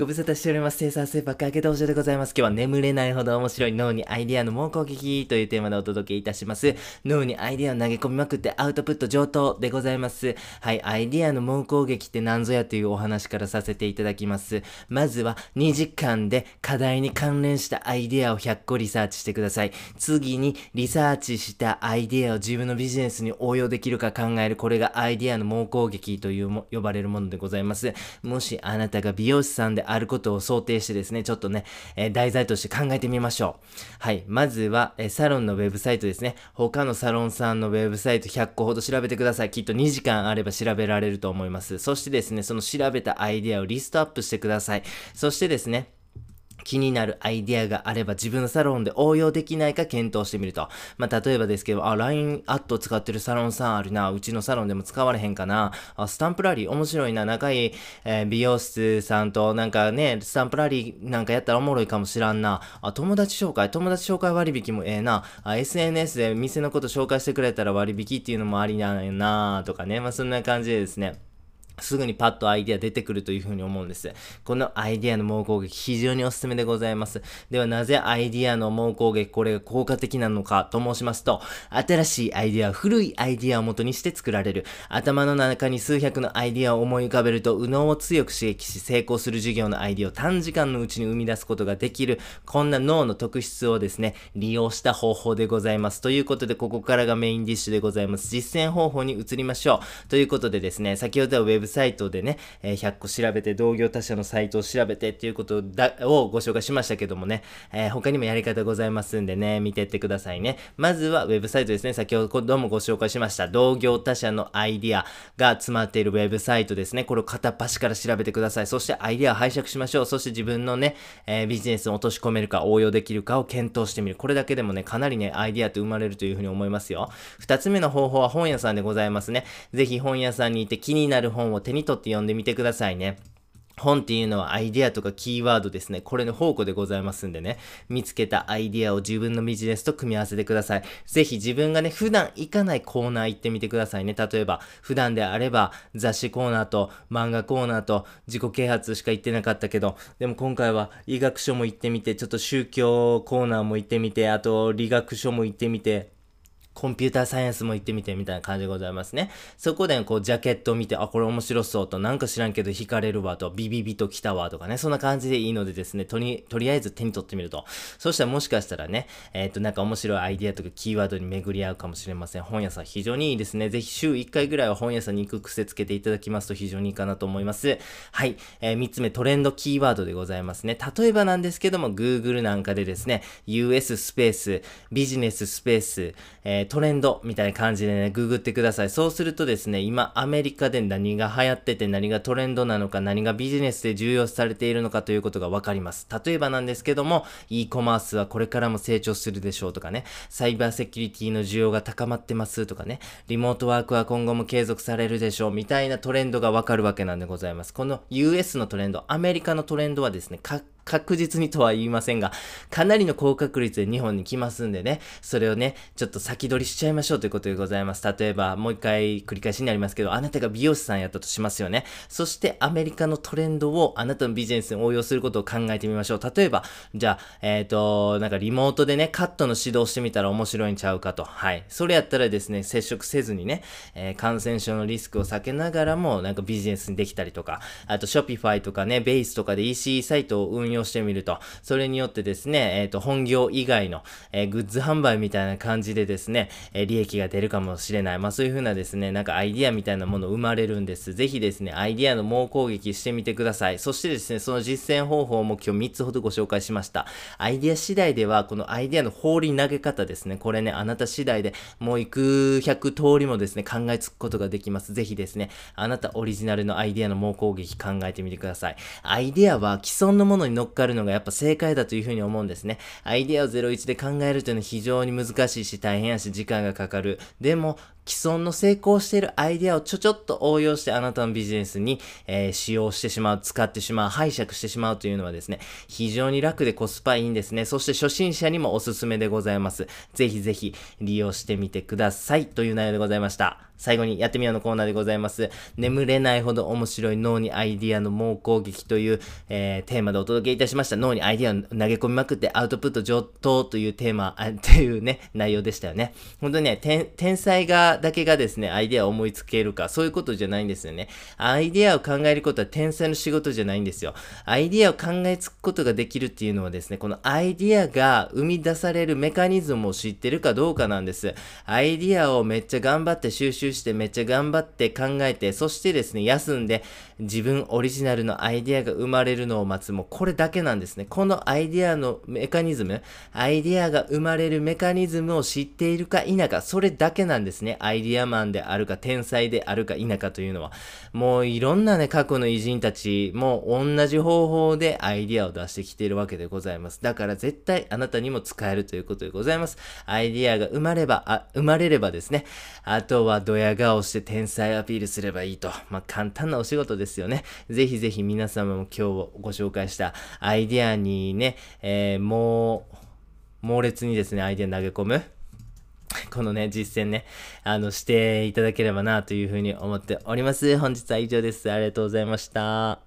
ご無沙汰しております。生産性爆上げ道場でございます。今日は眠れないほど面白い脳にアイディアの猛攻撃というテーマでお届けいたします。脳にアイデアを投げ込みまくってアウトプット上等でございます。はい、アイディアの猛攻撃って何ぞやというお話からさせていただきます。まずは2時間で課題に関連したアイデアを100個リサーチしてください。次にリサーチしたアイデアを自分のビジネスに応用できるか考える。これがアイデアの猛攻撃というも呼ばれるものでございます。もしあなたが美容師さんであることを想定してですね、ちょっとね、え、題材として考えてみましょう。はい。まずは、え、サロンのウェブサイトですね。他のサロンさんのウェブサイト100個ほど調べてください。きっと2時間あれば調べられると思います。そしてですね、その調べたアイデアをリストアップしてください。そしてですね、気になるアイディアがあれば自分のサロンで応用できないか検討してみると。まあ、例えばですけど、あ、LINE アット使ってるサロンさんあるな。うちのサロンでも使われへんかな。あ、スタンプラリー面白いな。仲いい、えー、美容室さんとなんかね、スタンプラリーなんかやったらおもろいかもしらんな。あ、友達紹介、友達紹介割引もええな。あ、SNS で店のこと紹介してくれたら割引っていうのもありなんやなとかね。まあ、そんな感じでですね。すぐにパッとアイデア出てくるというふうに思うんです。このアイデアの猛攻撃、非常におすすめでございます。ではなぜアイディアの猛攻撃、これが効果的なのかと申しますと、新しいアイデア、古いアイデアを元にして作られる。頭の中に数百のアイデアを思い浮かべると、右脳を強く刺激し、成功する授業のアイデアを短時間のうちに生み出すことができる、こんな脳の特質をですね、利用した方法でございます。ということで、ここからがメインディッシュでございます。実践方法に移りましょう。ということでですね、先ほどはウェブサイトでね、えー、100個調べて、同業他社のサイトを調べてっていうことだをご紹介しましたけどもね、えー、他にもやり方ございますんでね、見てってくださいね。まずはウェブサイトですね。先ほどもご紹介しました、同業他社のアイディアが詰まっているウェブサイトですね。これを片っ端から調べてください。そしてアイディアを拝借しましょう。そして自分のね、えー、ビジネスに落とし込めるか応用できるかを検討してみる。これだけでもね、かなりね、アイディアって生まれるというふうに思いますよ。二つ目の方法は本屋さんでございますね。ぜひ本屋さんに行って気になる本をを手に取って読んでみてくださいね。本っていうのはアイデアとかキーワードですね。これの宝庫でございますんでね。見つけたアイデアを自分のビジネスと組み合わせてください。ぜひ自分がね、普段行かないコーナー行ってみてくださいね。例えば、普段であれば雑誌コーナーと漫画コーナーと自己啓発しか行ってなかったけど、でも今回は医学書も行ってみて、ちょっと宗教コーナーも行ってみて、あと理学書も行ってみて、コンピューターサイエンスも行ってみてみたいな感じでございますね。そこでこうジャケットを見て、あ、これ面白そうと、なんか知らんけど惹かれるわと、ビビビと来たわとかね、そんな感じでいいのでですね、とり、とりあえず手に取ってみると。そしたらもしかしたらね、えっ、ー、と、なんか面白いアイディアとかキーワードに巡り合うかもしれません。本屋さん非常にいいですね。ぜひ週1回ぐらいは本屋さんに行く癖つけていただきますと非常にいいかなと思います。はい。えー、3つ目、トレンドキーワードでございますね。例えばなんですけども、Google なんかでですね、US スペース、ビジネススペース、えー、トレンドみたいな感じでね、ググってください。そうするとですね、今アメリカで何が流行ってて何がトレンドなのか、何がビジネスで重要視されているのかということがわかります。例えばなんですけども、e コマースはこれからも成長するでしょうとかね、サイバーセキュリティの需要が高まってますとかね、リモートワークは今後も継続されるでしょうみたいなトレンドがわかるわけなんでございます。この US のトレンド、アメリカのトレンドはですね、確実にとは言いませんが、かなりの高確率で日本に来ますんでね、それをね、ちょっと先取りしちゃいましょうということでございます。例えば、もう一回繰り返しになりますけど、あなたが美容師さんやったとしますよね。そしてアメリカのトレンドをあなたのビジネスに応用することを考えてみましょう。例えば、じゃあ、えっ、ー、と、なんかリモートでね、カットの指導してみたら面白いんちゃうかと。はい。それやったらですね、接触せずにね、えー、感染症のリスクを避けながらも、なんかビジネスにできたりとか、あと、 Shopify とかね、ベースとかで EC サイトを運用をしてみると、それによってですね、えっ、ー、と、本業以外の、えー、グッズ販売みたいな感じでですね、えー、利益が出るかもしれない。まあそういう風なですね、なんかアイディアみたいなもの生まれるんです。ぜひですね、アイディアの猛攻撃してみてください。そしてですね、その実践方法も今日3つほどご紹介しました。アイディア次第では、このアイディアの放り投げ方ですね、これね、あなた次第でもう幾百通りもですね、考えつくことができます。ぜひですね、あなたオリジナルのアイディアの猛攻撃考えてみてください。アイディアは既存のものに乗っかるのがやっぱ正解だというふうに思うんですね。アイデアを01で考えるというのは非常に難しいし大変やし時間がかかる。でも、既存の成功しているアイデアをちょちょっと応用してあなたのビジネスに、えー、使用してしまう、使ってしまう、拝借してしまうというのはですね、非常に楽でコスパいいんですね。そして初心者にもおすすめでございます。ぜひぜひ利用してみてくださいという内容でございました。最後にやってみようのコーナーでございます。眠れないほど面白い脳にアイディアの猛攻撃という、えー、テーマでお届けいたしました。脳にアイディアを投げ込みまくってアウトプット上等というテーマ、あっていうね、内容でしたよね。本当にね、天才が、だけがですね、アイデアを思いつけるか、そういうことじゃないんですよね。アイデアを考えることは天才の仕事じゃないんですよ。アイデアを考えつくことができるっていうのはですね、このアイディアが生み出されるメカニズムを知ってるかどうかなんです。アイディアをめっちゃ頑張って収集してめっちゃ頑張って考えて、そしてですね、休んで自分オリジナルのアイディアが生まれるのを待つ。もうこれだけなんですね。このアイディアのメカニズム、アイディアが生まれるメカニズムを知っているか否か、それだけなんですね。アイディアマンであるか、天才であるか否かというのは。もういろんなね、過去の偉人たちも同じ方法でアイディアを出してきているわけでございます。だから絶対あなたにも使えるということでございます。アイディアが生まれば、あ生まれればですね、あとはドヤ顔して天才アピールすればいいと。まあ、簡単なお仕事ですよね。ぜひぜひ皆様も今日ご紹介したアイディアにね、えー、もう、猛烈にですね、アイディア投げ込む。このね、実践ね、あの、していただければなというふうに思っております。本日は以上です。ありがとうございました。